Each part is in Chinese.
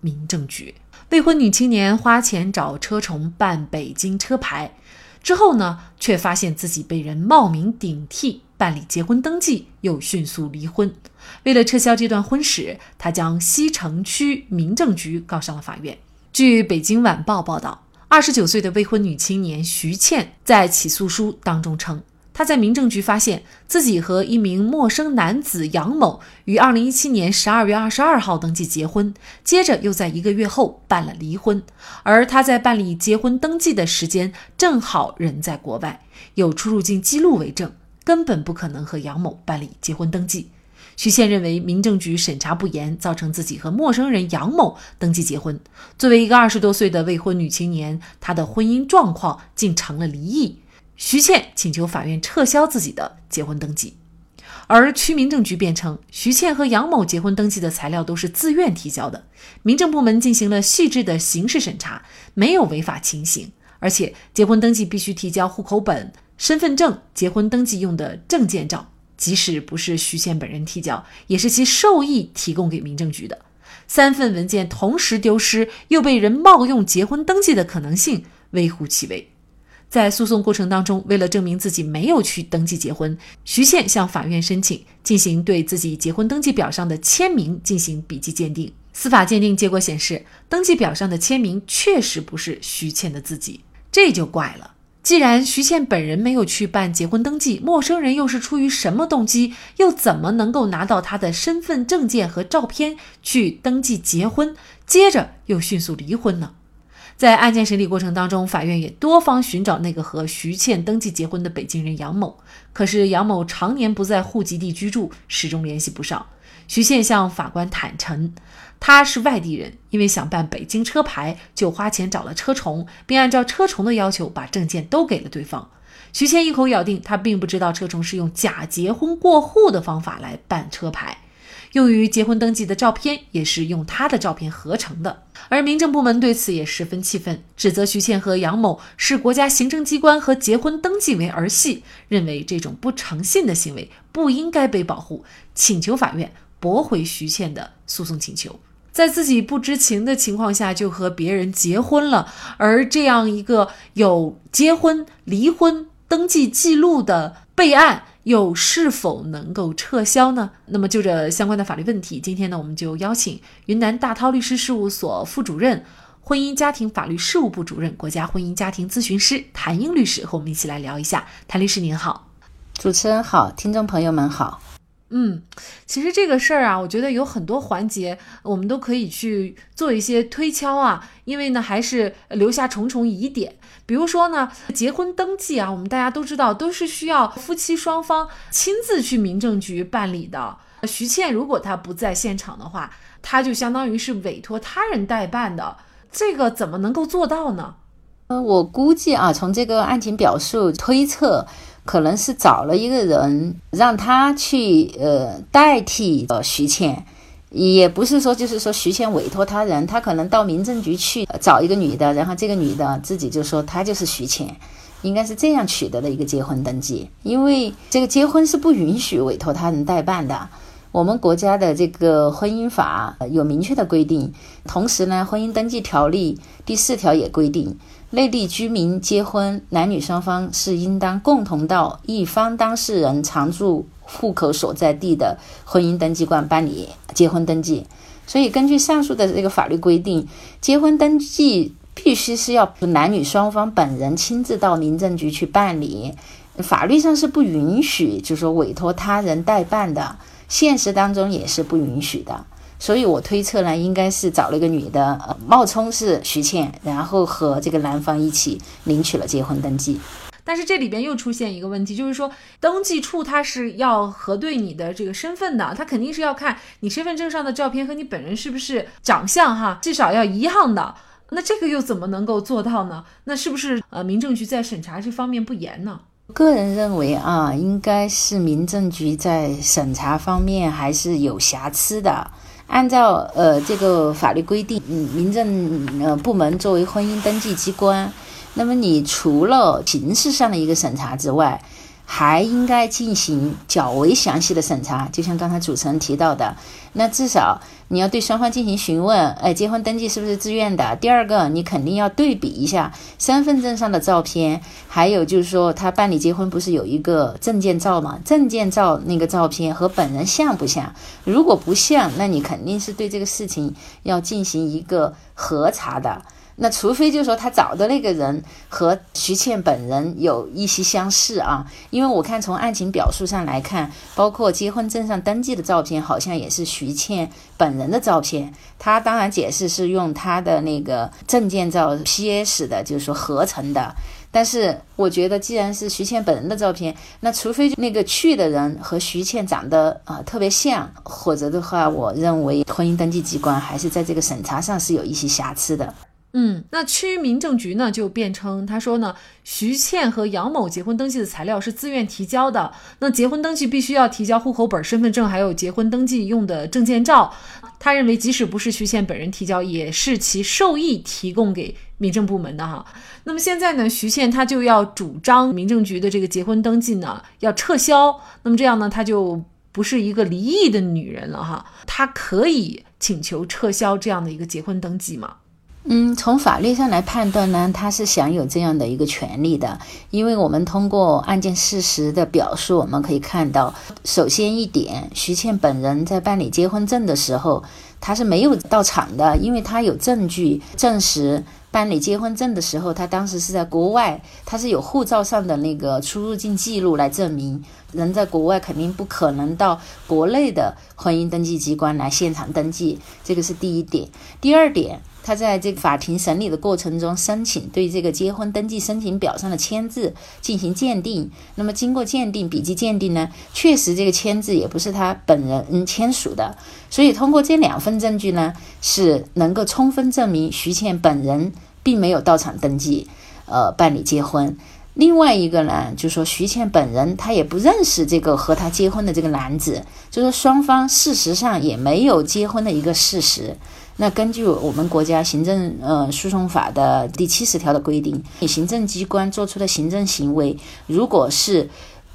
民政局。未婚女青年花钱找车虫办北京车牌，之后呢，却发现自己被人冒名顶替办理结婚登记，又迅速离婚。为了撤销这段婚史，她将西城区民政局告上了法院。据北京晚报报道，二十九岁的未婚女青年徐倩在起诉书当中称。他在民政局发现自己和一名陌生男子杨某于二零一七年十二月二十二号登记结婚，接着又在一个月后办了离婚。而他在办理结婚登记的时间正好人在国外，有出入境记录为证，根本不可能和杨某办理结婚登记。徐倩认为民政局审查不严，造成自己和陌生人杨某登记结婚。作为一个二十多岁的未婚女青年，她的婚姻状况竟成了离异。徐倩请求法院撤销自己的结婚登记，而区民政局辩称，徐倩和杨某结婚登记的材料都是自愿提交的，民政部门进行了细致的刑事审查，没有违法情形。而且，结婚登记必须提交户口本、身份证、结婚登记用的证件照，即使不是徐倩本人提交，也是其授意提供给民政局的。三份文件同时丢失，又被人冒用结婚登记的可能性微乎其微。在诉讼过程当中，为了证明自己没有去登记结婚，徐倩向法院申请进行对自己结婚登记表上的签名进行笔迹鉴定。司法鉴定结果显示，登记表上的签名确实不是徐倩的自己，这就怪了。既然徐倩本人没有去办结婚登记，陌生人又是出于什么动机，又怎么能够拿到她的身份证件和照片去登记结婚，接着又迅速离婚呢？在案件审理过程当中，法院也多方寻找那个和徐倩登记结婚的北京人杨某，可是杨某常年不在户籍地居住，始终联系不上。徐倩向法官坦诚，他是外地人，因为想办北京车牌，就花钱找了车虫，并按照车虫的要求把证件都给了对方。徐倩一口咬定，他并不知道车虫是用假结婚过户的方法来办车牌。用于结婚登记的照片也是用他的照片合成的，而民政部门对此也十分气愤，指责徐倩和杨某视国家行政机关和结婚登记为儿戏，认为这种不诚信的行为不应该被保护，请求法院驳回徐倩的诉讼请求。在自己不知情的情况下就和别人结婚了，而这样一个有结婚、离婚登记记录的备案。又是否能够撤销呢？那么就这相关的法律问题，今天呢，我们就邀请云南大韬律师事务所副主任、婚姻家庭法律事务部主任、国家婚姻家庭咨询师谭英律师和我们一起来聊一下。谭律师您好，主持人好，听众朋友们好。嗯，其实这个事儿啊，我觉得有很多环节，我们都可以去做一些推敲啊，因为呢，还是留下重重疑点。比如说呢，结婚登记啊，我们大家都知道，都是需要夫妻双方亲自去民政局办理的。徐倩如果她不在现场的话，她就相当于是委托他人代办的，这个怎么能够做到呢？呃，我估计啊，从这个案情表述推测。可能是找了一个人，让他去呃代替呃徐倩，也不是说就是说徐倩委托他人，他可能到民政局去找一个女的，然后这个女的自己就说她就是徐倩，应该是这样取得的一个结婚登记，因为这个结婚是不允许委托他人代办的，我们国家的这个婚姻法有明确的规定，同时呢，婚姻登记条例第四条也规定。内地居民结婚，男女双方是应当共同到一方当事人常住户口所在地的婚姻登记官办理结婚登记。所以，根据上述的这个法律规定，结婚登记必须是要男女双方本人亲自到民政局去办理，法律上是不允许，就是说委托他人代办的，现实当中也是不允许的。所以我推测呢，应该是找了一个女的，呃，冒充是徐倩，然后和这个男方一起领取了结婚登记。但是这里边又出现一个问题，就是说登记处他是要核对你的这个身份的，他肯定是要看你身份证上的照片和你本人是不是长相哈，至少要一样的。那这个又怎么能够做到呢？那是不是呃民政局在审查这方面不严呢？个人认为啊，应该是民政局在审查方面还是有瑕疵的。按照呃这个法律规定，嗯，民政呃部门作为婚姻登记机关，那么你除了形式上的一个审查之外，还应该进行较为详细的审查，就像刚才主持人提到的，那至少你要对双方进行询问，哎，结婚登记是不是自愿的？第二个，你肯定要对比一下身份证上的照片，还有就是说他办理结婚不是有一个证件照吗？证件照那个照片和本人像不像？如果不像，那你肯定是对这个事情要进行一个核查的。那除非就是说他找的那个人和徐倩本人有一些相似啊，因为我看从案情表述上来看，包括结婚证上登记的照片，好像也是徐倩本人的照片。他当然解释是用他的那个证件照 PS 的，就是说合成的。但是我觉得，既然是徐倩本人的照片，那除非那个去的人和徐倩长得啊特别像，或者的话，我认为婚姻登记机关还是在这个审查上是有一些瑕疵的。嗯，那区民政局呢就辩称，他说呢，徐倩和杨某结婚登记的材料是自愿提交的，那结婚登记必须要提交户口本、身份证，还有结婚登记用的证件照。他认为，即使不是徐倩本人提交，也是其受益提供给民政部门的哈。那么现在呢，徐倩她就要主张民政局的这个结婚登记呢要撤销，那么这样呢，她就不是一个离异的女人了哈，她可以请求撤销这样的一个结婚登记吗？嗯，从法律上来判断呢，他是享有这样的一个权利的，因为我们通过案件事实的表述，我们可以看到，首先一点，徐倩本人在办理结婚证的时候，他是没有到场的，因为他有证据证实办理结婚证的时候，他当时是在国外，他是有护照上的那个出入境记录来证明，人在国外肯定不可能到国内的婚姻登记机关来现场登记，这个是第一点。第二点。他在这个法庭审理的过程中，申请对这个结婚登记申请表上的签字进行鉴定。那么经过鉴定，笔迹鉴定呢，确实这个签字也不是他本人签署的。所以通过这两份证据呢，是能够充分证明徐倩本人并没有到场登记，呃，办理结婚。另外一个呢，就说徐倩本人她也不认识这个和她结婚的这个男子，就说双方事实上也没有结婚的一个事实。那根据我们国家行政呃诉讼法的第七十条的规定，你行政机关做出的行政行为，如果是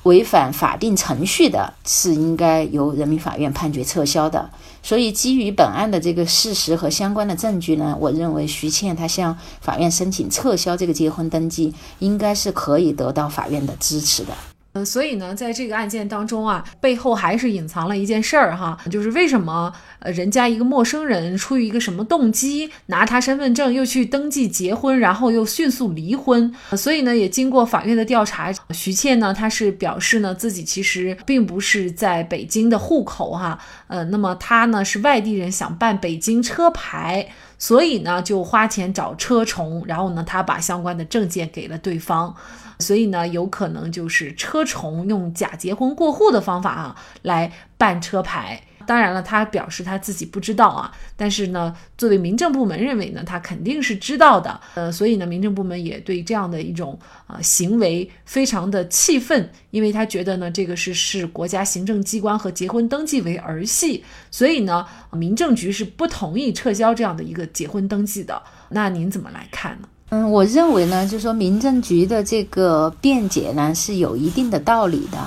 违反法定程序的，是应该由人民法院判决撤销的。所以，基于本案的这个事实和相关的证据呢，我认为徐倩她向法院申请撤销这个结婚登记，应该是可以得到法院的支持的。嗯，所以呢，在这个案件当中啊，背后还是隐藏了一件事儿哈，就是为什么呃，人家一个陌生人出于一个什么动机拿他身份证又去登记结婚，然后又迅速离婚。所以呢，也经过法院的调查，徐倩呢，她是表示呢自己其实并不是在北京的户口哈，呃，那么她呢是外地人，想办北京车牌，所以呢就花钱找车虫，然后呢他把相关的证件给了对方。所以呢，有可能就是车虫用假结婚过户的方法啊来办车牌。当然了，他表示他自己不知道啊，但是呢，作为民政部门认为呢，他肯定是知道的。呃，所以呢，民政部门也对这样的一种啊行为非常的气愤，因为他觉得呢，这个是视国家行政机关和结婚登记为儿戏，所以呢，民政局是不同意撤销这样的一个结婚登记的。那您怎么来看呢？嗯，我认为呢，就说民政局的这个辩解呢是有一定的道理的。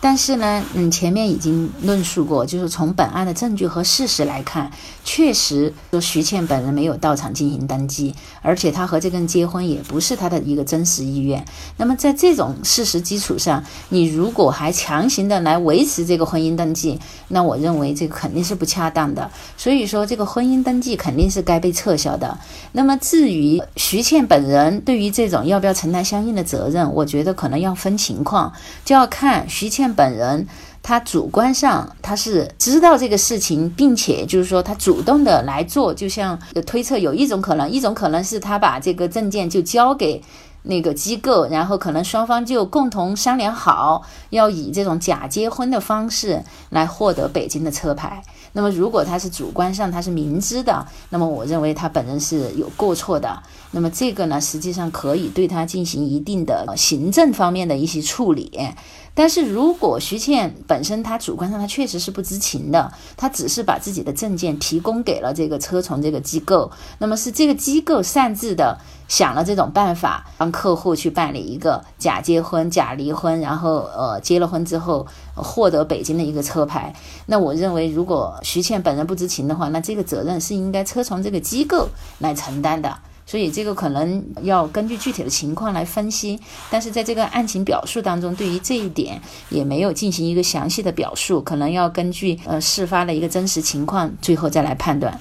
但是呢，嗯，前面已经论述过，就是从本案的证据和事实来看，确实说徐倩本人没有到场进行登记，而且她和这个人结婚也不是她的一个真实意愿。那么在这种事实基础上，你如果还强行的来维持这个婚姻登记，那我认为这个肯定是不恰当的。所以说，这个婚姻登记肯定是该被撤销的。那么至于徐倩本人对于这种要不要承担相应的责任，我觉得可能要分情况，就要看徐倩。本人他主观上他是知道这个事情，并且就是说他主动的来做，就像推测有一种可能，一种可能是他把这个证件就交给那个机构，然后可能双方就共同商量好，要以这种假结婚的方式来获得北京的车牌。那么，如果他是主观上他是明知的，那么我认为他本人是有过错的。那么这个呢，实际上可以对他进行一定的行政方面的一些处理。但是如果徐倩本身她主观上她确实是不知情的，她只是把自己的证件提供给了这个车从这个机构，那么是这个机构擅自的想了这种办法，帮客户去办理一个假结婚、假离婚，然后呃结了婚之后获得北京的一个车牌。那我认为，如果徐倩本人不知情的话，那这个责任是应该车从这个机构来承担的。所以这个可能要根据具体的情况来分析，但是在这个案情表述当中，对于这一点也没有进行一个详细的表述，可能要根据呃事发的一个真实情况，最后再来判断。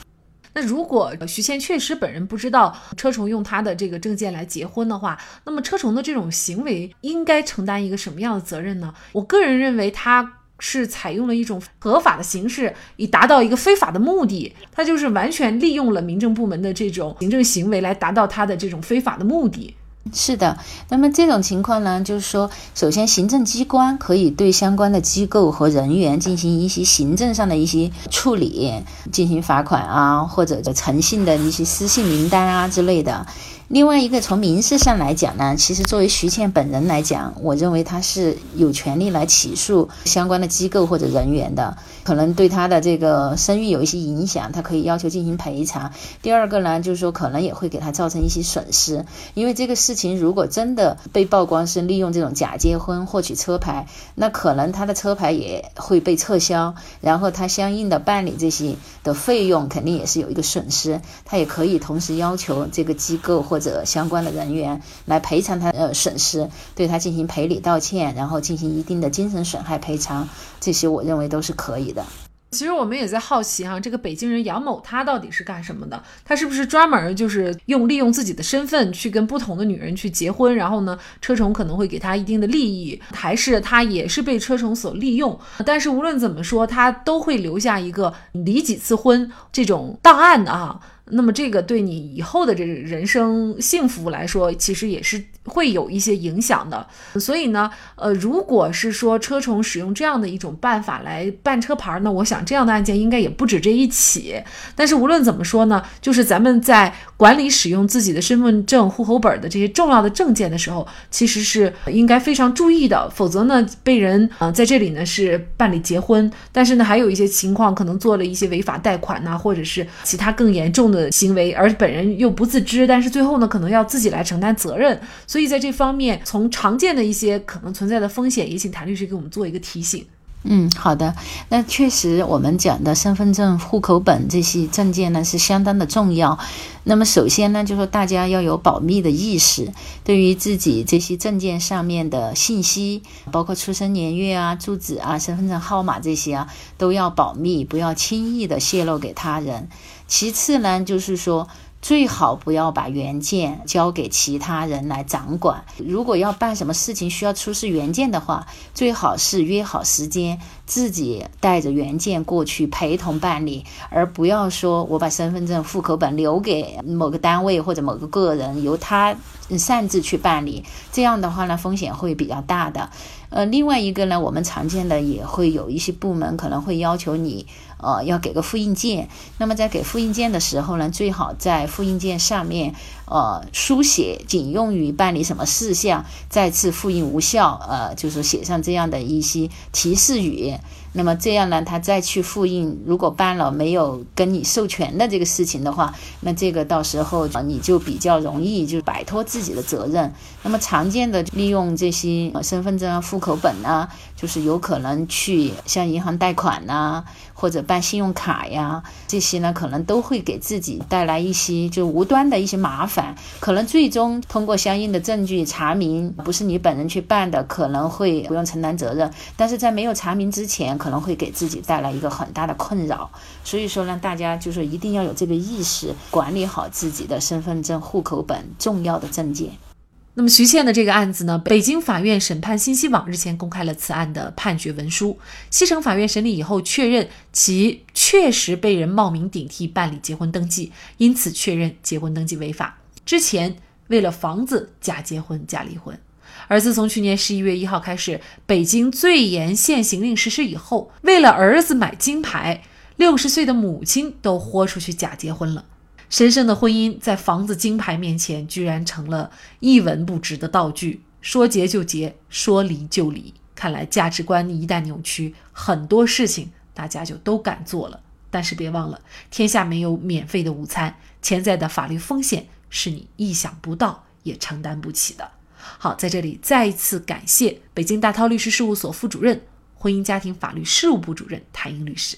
那如果徐倩确实本人不知道车崇用他的这个证件来结婚的话，那么车崇的这种行为应该承担一个什么样的责任呢？我个人认为他。是采用了一种合法的形式，以达到一个非法的目的。他就是完全利用了民政部门的这种行政行为来达到他的这种非法的目的。是的，那么这种情况呢，就是说，首先行政机关可以对相关的机构和人员进行一些行政上的一些处理，进行罚款啊，或者诚信的一些失信名单啊之类的。另外一个从民事上来讲呢，其实作为徐倩本人来讲，我认为他是有权利来起诉相关的机构或者人员的，可能对他的这个声誉有一些影响，他可以要求进行赔偿。第二个呢，就是说可能也会给他造成一些损失，因为这个事情如果真的被曝光是利用这种假结婚获取车牌，那可能他的车牌也会被撤销，然后他相应的办理这些的费用肯定也是有一个损失，他也可以同时要求这个机构或或者相关的人员来赔偿他呃损失，对他进行赔礼道歉，然后进行一定的精神损害赔偿，这些我认为都是可以的。其实我们也在好奇哈，这个北京人杨某他到底是干什么的？他是不是专门就是用利用自己的身份去跟不同的女人去结婚？然后呢，车虫可能会给他一定的利益，还是他也是被车虫所利用？但是无论怎么说，他都会留下一个离几次婚这种档案的啊。那么这个对你以后的这人生幸福来说，其实也是会有一些影响的。所以呢，呃，如果是说车虫使用这样的一种办法来办车牌，那我想这样的案件应该也不止这一起。但是无论怎么说呢，就是咱们在管理使用自己的身份证、户口本的这些重要的证件的时候，其实是应该非常注意的。否则呢，被人啊在这里呢是办理结婚，但是呢还有一些情况可能做了一些违法贷款呐，或者是其他更严重的。的行为，而本人又不自知，但是最后呢，可能要自己来承担责任。所以在这方面，从常见的一些可能存在的风险，也请谭律师给我们做一个提醒。嗯，好的。那确实，我们讲的身份证、户口本这些证件呢，是相当的重要。那么，首先呢，就说大家要有保密的意识，对于自己这些证件上面的信息，包括出生年月啊、住址啊、身份证号码这些啊，都要保密，不要轻易的泄露给他人。其次呢，就是说。最好不要把原件交给其他人来掌管。如果要办什么事情需要出示原件的话，最好是约好时间，自己带着原件过去陪同办理，而不要说我把身份证、户口本留给某个单位或者某个个人，由他擅自去办理。这样的话呢，风险会比较大的。呃，另外一个呢，我们常见的也会有一些部门可能会要求你。呃，要给个复印件。那么在给复印件的时候呢，最好在复印件上面，呃，书写仅用于办理什么事项，再次复印无效。呃，就是写上这样的一些提示语。那么这样呢，他再去复印，如果办了没有跟你授权的这个事情的话，那这个到时候你就比较容易就摆脱自己的责任。那么常见的利用这些身份证啊、户口本啊，就是有可能去向银行贷款呐，或者办信用卡呀，这些呢可能都会给自己带来一些就无端的一些麻烦。可能最终通过相应的证据查明不是你本人去办的，可能会不用承担责任。但是在没有查明之前，可能会给自己带来一个很大的困扰，所以说呢，大家就是一定要有这个意识，管理好自己的身份证、户口本重要的证件。那么徐倩的这个案子呢，北京法院审判信息网日前公开了此案的判决文书，西城法院审理以后确认其确实被人冒名顶替办理结婚登记，因此确认结婚登记违法。之前。为了房子假结婚假离婚。而自从去年十一月一号开始，北京最严限行令实施以后，为了儿子买金牌，六十岁的母亲都豁出去假结婚了。神圣的婚姻在房子金牌面前，居然成了一文不值的道具。说结就结，说离就离。看来价值观一旦扭曲，很多事情大家就都敢做了。但是别忘了，天下没有免费的午餐，潜在的法律风险是你意想不到也承担不起的。好，在这里再一次感谢北京大韬律师事务所副主任、婚姻家庭法律事务部主任谭英律师。